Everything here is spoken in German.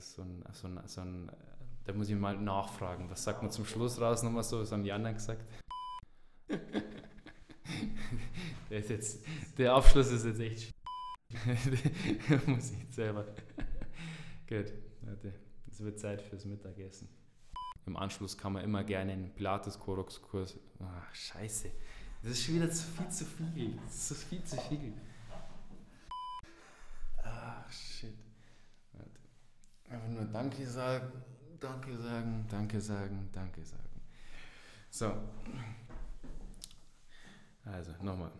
ist so ein, so ein, so ein, da muss ich mal nachfragen. Was sagt man zum Schluss raus nochmal so? Das haben die anderen gesagt. der, ist jetzt, der Abschluss ist jetzt echt. muss ich selber. Gut, Leute, es wird Zeit fürs Mittagessen. Im Anschluss kann man immer gerne einen Pilates-Korox-Kurs. Ach, scheiße. Das ist schon wieder zu viel zu viel. Das ist viel zu viel. Ach, shit. Nur Danke sagen, Danke sagen, Danke sagen, Danke sagen. So. Also, nochmal.